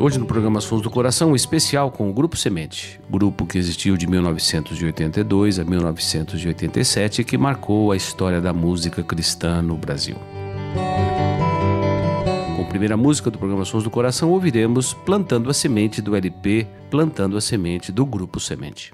Hoje no programa Sons do Coração, um especial com o Grupo Semente, grupo que existiu de 1982 a 1987 e que marcou a história da música cristã no Brasil. Com a primeira música do programa Sons do Coração, ouviremos Plantando a Semente do LP Plantando a Semente do Grupo Semente.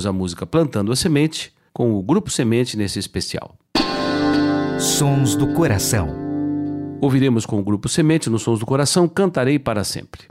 Ouvimos a música Plantando a Semente com o Grupo Semente nesse especial. Sons do Coração. Ouviremos com o Grupo Semente nos Sons do Coração Cantarei para Sempre.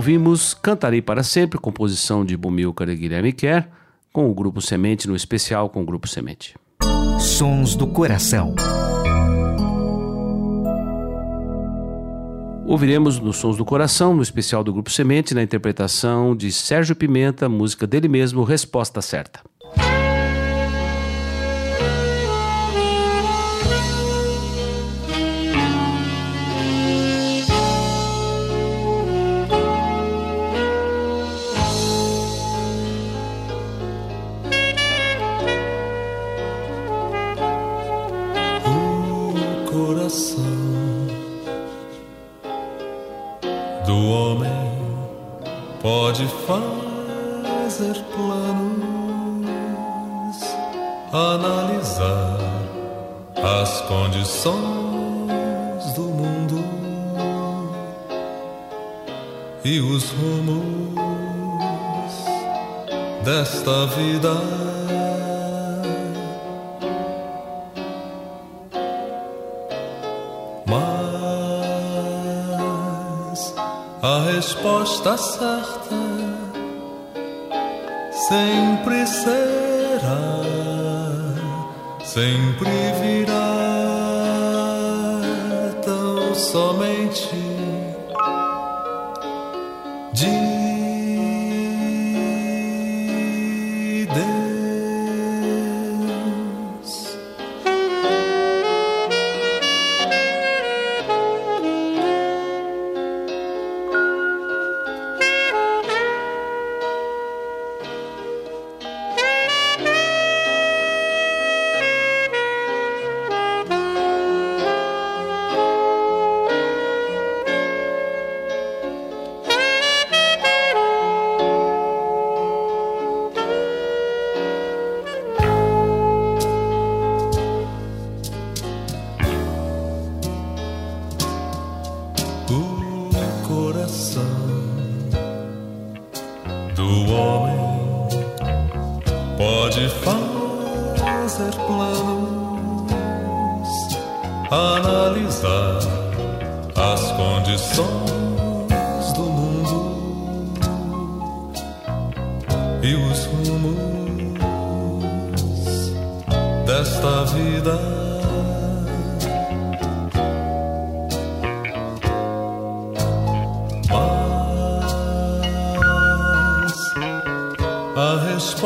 Ouvimos Cantarei para Sempre, composição de Bumilcar e Guilherme Kerr, com o Grupo Semente, no especial com o Grupo Semente. Sons do Coração. Ouviremos nos Sons do Coração, no especial do Grupo Semente, na interpretação de Sérgio Pimenta, música dele mesmo, Resposta Certa. E os rumos desta vida. Mas a resposta certa sempre será, sempre virá tão somente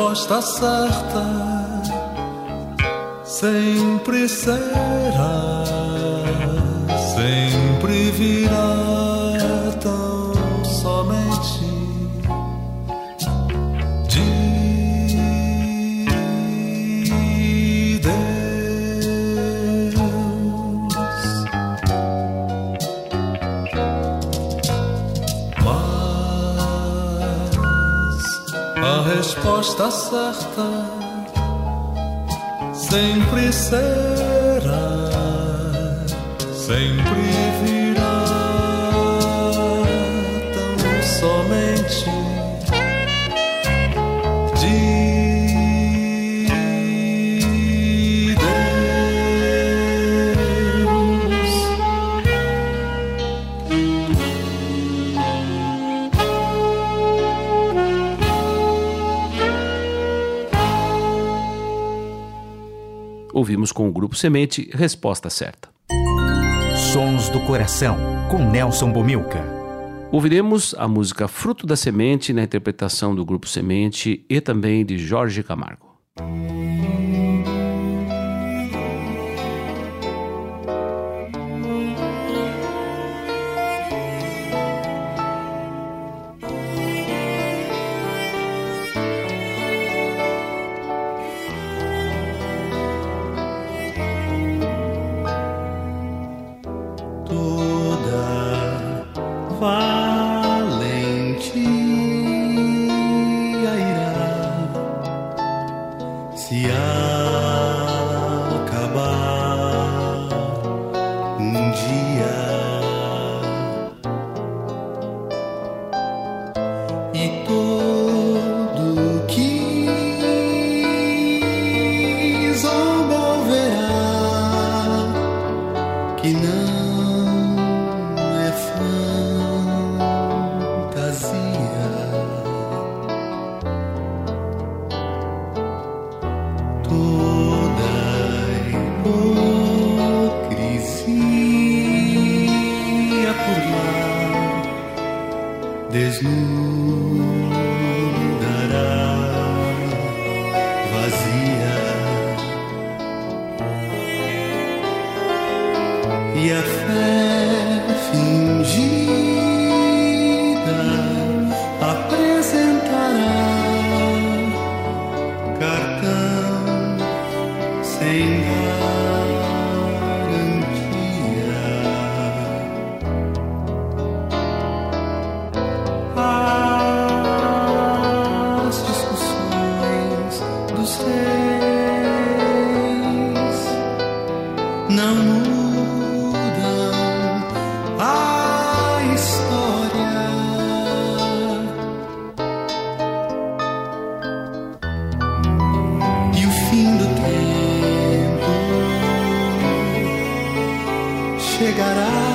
resposta certa sempre será, sempre virá resposta certa sempre será, sempre virá com o Grupo Semente, Resposta Certa. Sons do Coração, com Nelson Bomilca. Ouviremos a música Fruto da Semente na interpretação do Grupo Semente e também de Jorge Camargo. vazia e a fé. chegará.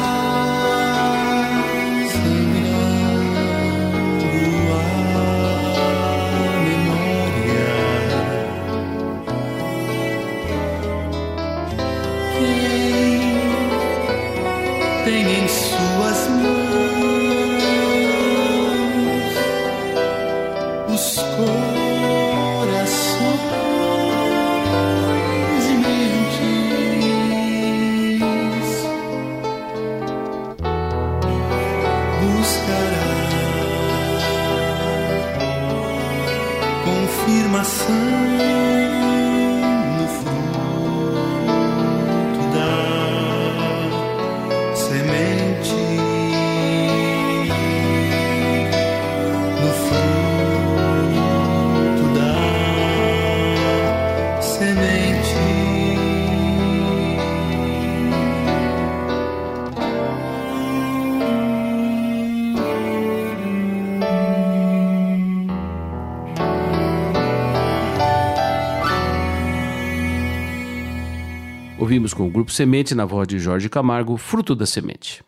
Ouvimos com o Grupo Semente, na voz de Jorge Camargo, Fruto da Semente.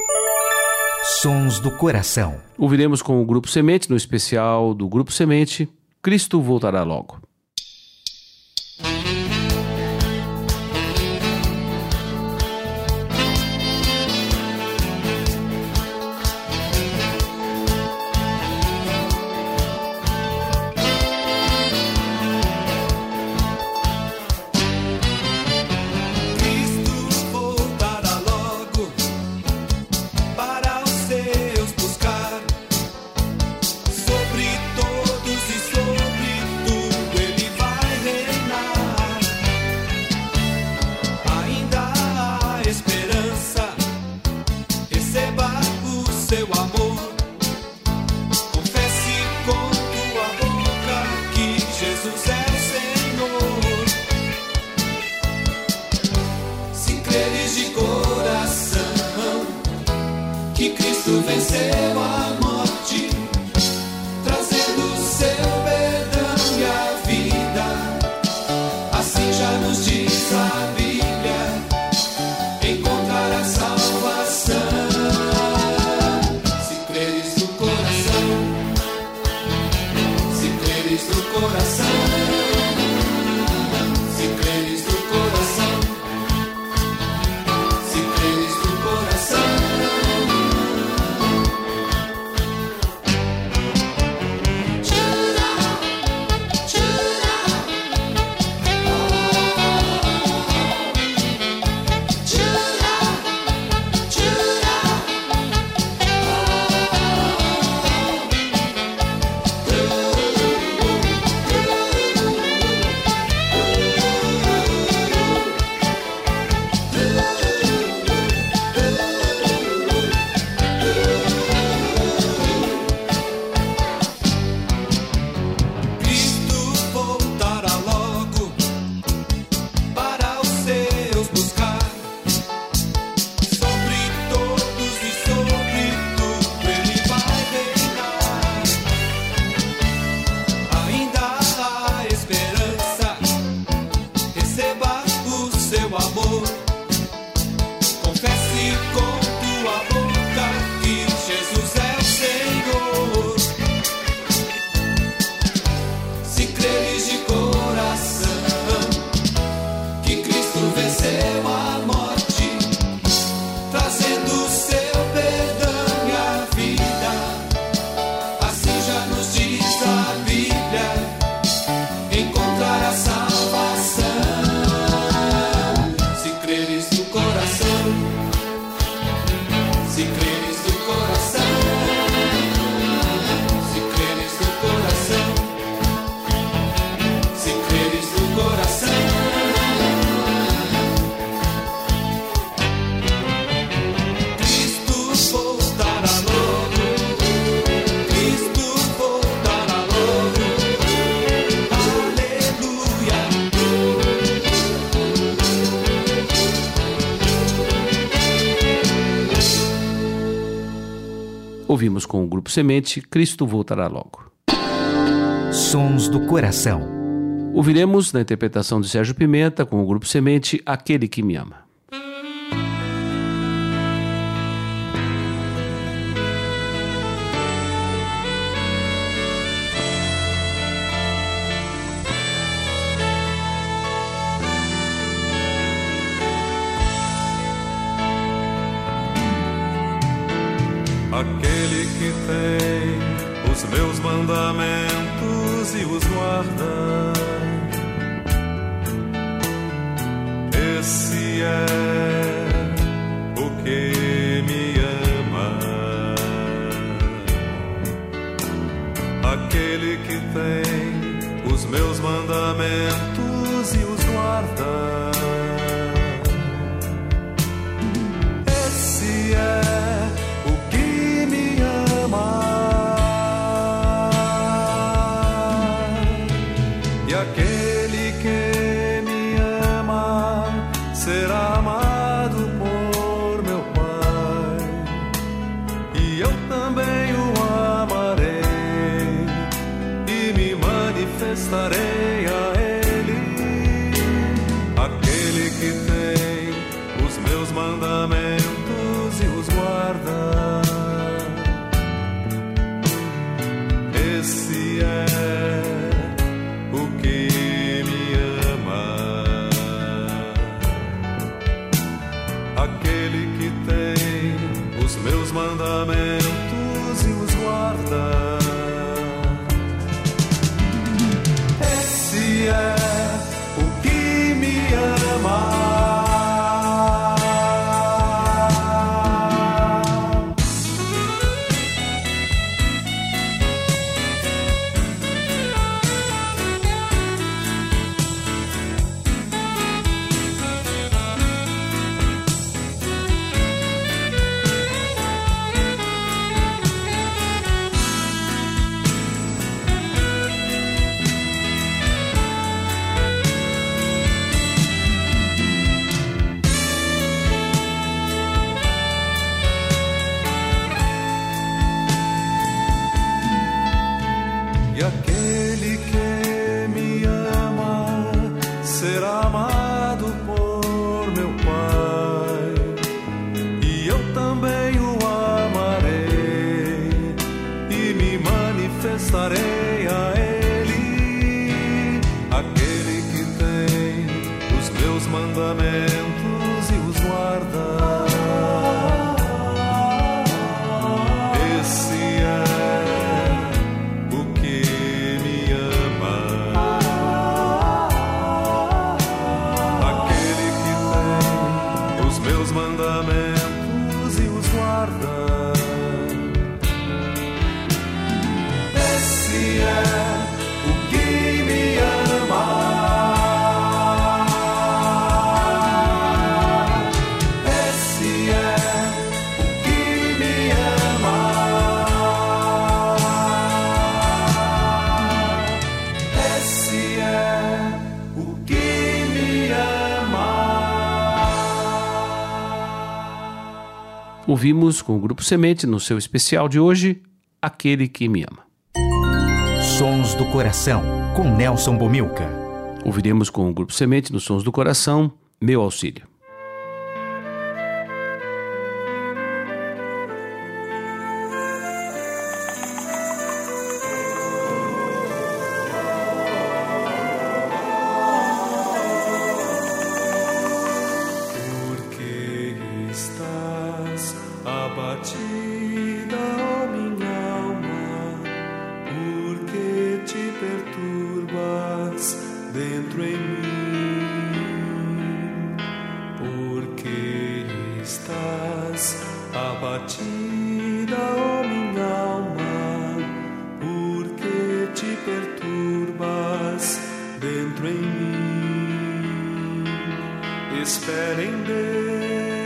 Sons do Coração. Ouviremos com o Grupo Semente, no especial do Grupo Semente, Cristo Voltará Logo. Ouvimos com o Grupo Semente Cristo Voltará Logo. Sons do Coração. Ouviremos, na interpretação de Sérgio Pimenta, com o Grupo Semente, Aquele que Me Ama. Que tem os meus mandamentos e os guarda. Esse é o que me ama. Aquele que tem os meus mandamentos guarda. Ouvimos com o Grupo Semente, no seu especial de hoje, Aquele que Me Ama. Sons do Coração, com Nelson Bomilca. Ouviremos com o Grupo Semente, nos Sons do Coração, Meu Auxílio. Spending day.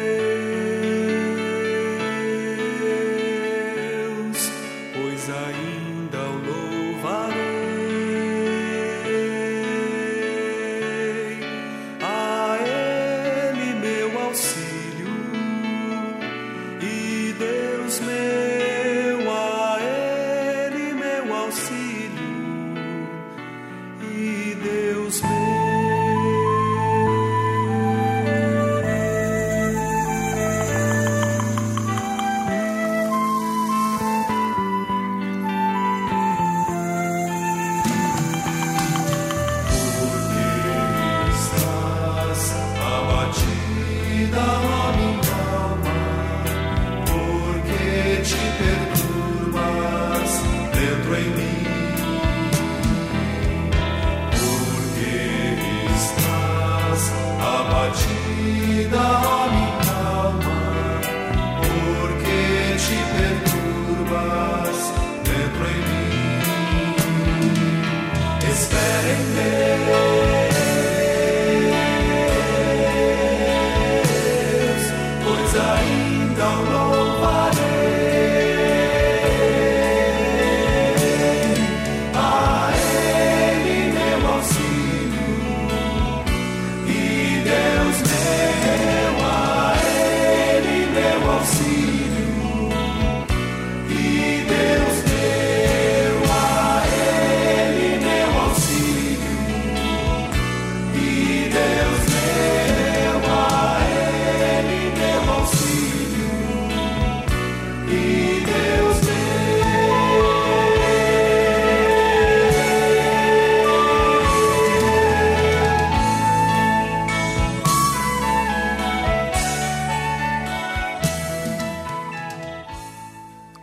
Dentro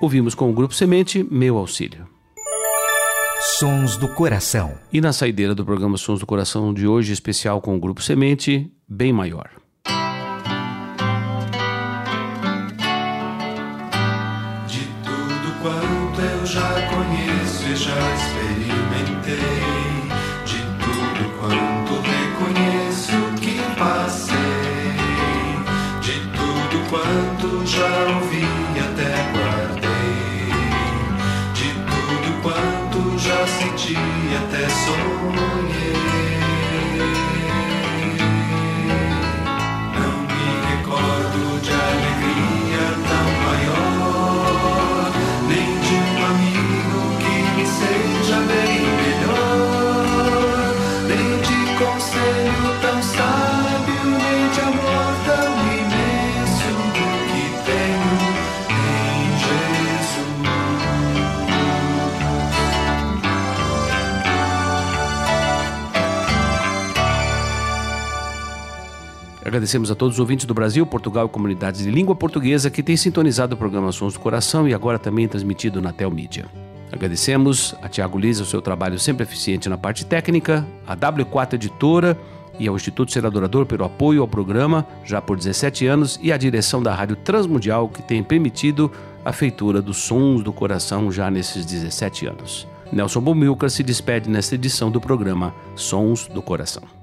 Ouvimos com o Grupo Semente Meu Auxílio. Sons do coração. E na saideira do programa Sons do Coração de hoje, especial com o Grupo Semente, bem maior. Agradecemos a todos os ouvintes do Brasil, Portugal e comunidades de língua portuguesa que têm sintonizado o programa Sons do Coração e agora também transmitido na Telmídia. Agradecemos a Tiago Lisa o seu trabalho sempre eficiente na parte técnica, a W4 Editora e ao Instituto Ser Adorador pelo apoio ao programa já por 17 anos e a direção da Rádio Transmundial que tem permitido a feitura dos Sons do Coração já nesses 17 anos. Nelson Bomilcar se despede nesta edição do programa Sons do Coração.